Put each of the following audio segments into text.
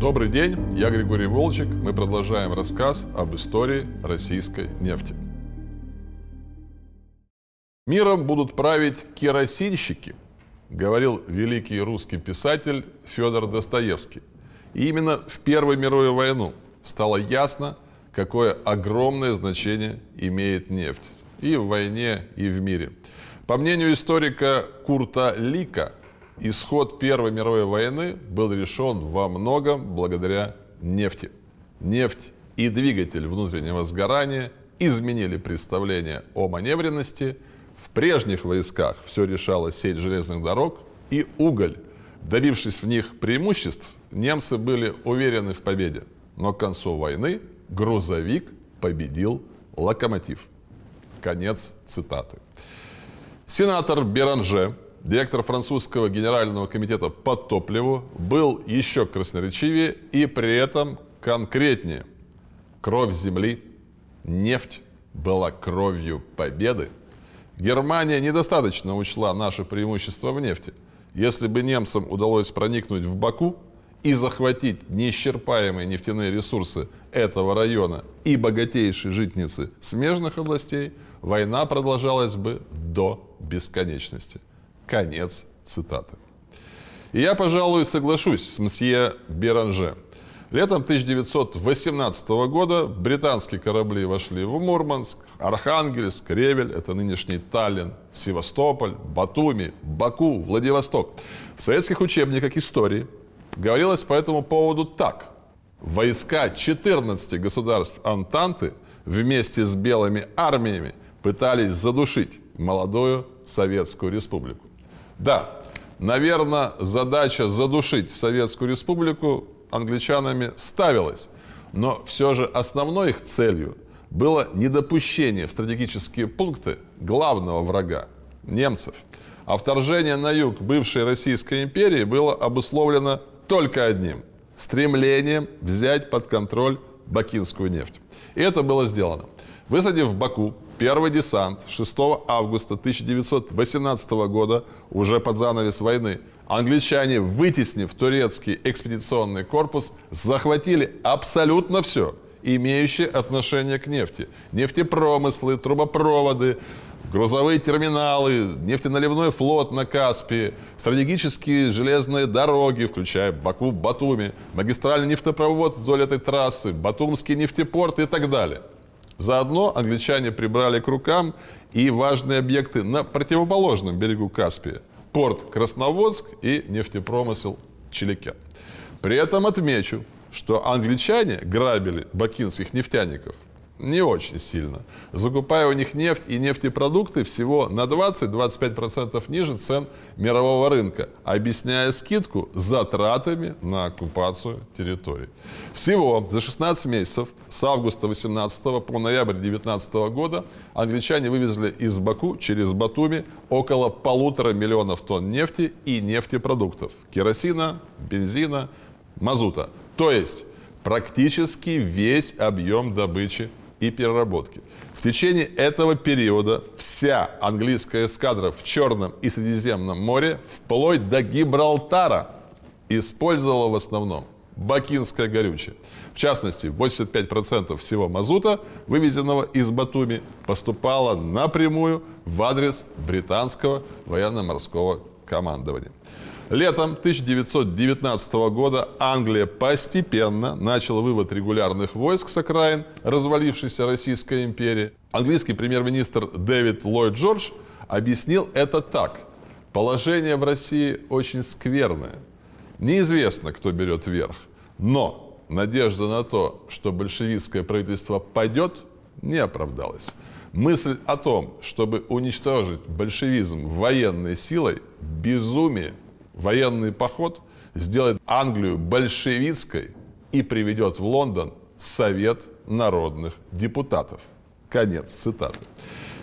Добрый день, я Григорий Волчек. Мы продолжаем рассказ об истории российской нефти. Миром будут править керосинщики, говорил великий русский писатель Федор Достоевский. И именно в Первую мировую войну стало ясно, какое огромное значение имеет нефть и в войне, и в мире. По мнению историка Курта Лика, исход Первой мировой войны был решен во многом благодаря нефти. Нефть и двигатель внутреннего сгорания изменили представление о маневренности – в прежних войсках все решала сеть железных дорог и уголь. Добившись в них преимуществ, немцы были уверены в победе. Но к концу войны грузовик победил локомотив. Конец цитаты. Сенатор Беранже, директор французского генерального комитета по топливу, был еще красноречивее и при этом конкретнее. Кровь земли, нефть была кровью победы – Германия недостаточно учла наше преимущество в нефти. Если бы немцам удалось проникнуть в Баку и захватить неисчерпаемые нефтяные ресурсы этого района и богатейшие житницы смежных областей, война продолжалась бы до бесконечности. Конец цитаты. И я, пожалуй, соглашусь с мсье Беранже – Летом 1918 года британские корабли вошли в Мурманск, Архангельск, Ревель, это нынешний Таллин, Севастополь, Батуми, Баку, Владивосток. В советских учебниках истории говорилось по этому поводу так. Войска 14 государств Антанты вместе с белыми армиями пытались задушить молодую Советскую Республику. Да, наверное, задача задушить Советскую Республику англичанами ставилось, но все же основной их целью было недопущение в стратегические пункты главного врага – немцев. А вторжение на юг бывшей Российской империи было обусловлено только одним – стремлением взять под контроль бакинскую нефть. И это было сделано. Высадив в Баку первый десант 6 августа 1918 года, уже под занавес войны, англичане, вытеснив турецкий экспедиционный корпус, захватили абсолютно все, имеющее отношение к нефти. Нефтепромыслы, трубопроводы, грузовые терминалы, нефтеналивной флот на Каспии, стратегические железные дороги, включая Баку-Батуми, магистральный нефтепровод вдоль этой трассы, Батумский нефтепорт и так далее. Заодно англичане прибрали к рукам и важные объекты на противоположном берегу Каспия – порт Красноводск и нефтепромысел Чиликен. При этом отмечу, что англичане грабили бакинских нефтяников – не очень сильно. Закупая у них нефть и нефтепродукты всего на 20-25% ниже цен мирового рынка, объясняя скидку затратами на оккупацию территорий. Всего за 16 месяцев с августа 18 по ноябрь 19 года англичане вывезли из Баку через Батуми около полутора миллионов тонн нефти и нефтепродуктов, керосина, бензина, мазута. То есть практически весь объем добычи и переработки. В течение этого периода вся английская эскадра в Черном и Средиземном море, вплоть до Гибралтара, использовала в основном бакинское горючее. В частности, 85% всего мазута, вывезенного из Батуми, поступало напрямую в адрес британского военно-морского командования. Летом 1919 года Англия постепенно начала вывод регулярных войск с окраин развалившейся Российской империи. Английский премьер-министр Дэвид Ллойд Джордж объяснил это так. Положение в России очень скверное. Неизвестно, кто берет верх. Но надежда на то, что большевистское правительство падет, не оправдалась. Мысль о том, чтобы уничтожить большевизм военной силой – безумие военный поход сделает Англию большевистской и приведет в Лондон Совет народных депутатов. Конец цитаты.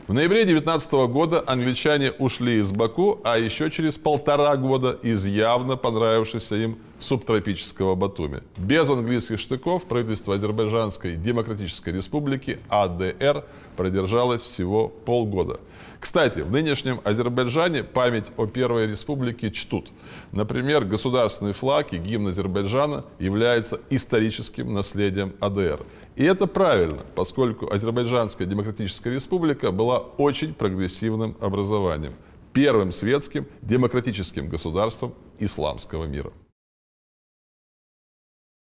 В ноябре 19 года англичане ушли из Баку, а еще через полтора года из явно понравившегося им субтропического Батуми. Без английских штыков правительство Азербайджанской Демократической Республики АДР продержалось всего полгода. Кстати, в нынешнем Азербайджане память о Первой Республике чтут. Например, государственный флаг и гимн Азербайджана являются историческим наследием АДР. И это правильно, поскольку Азербайджанская Демократическая Республика была очень прогрессивным образованием, первым светским демократическим государством исламского мира.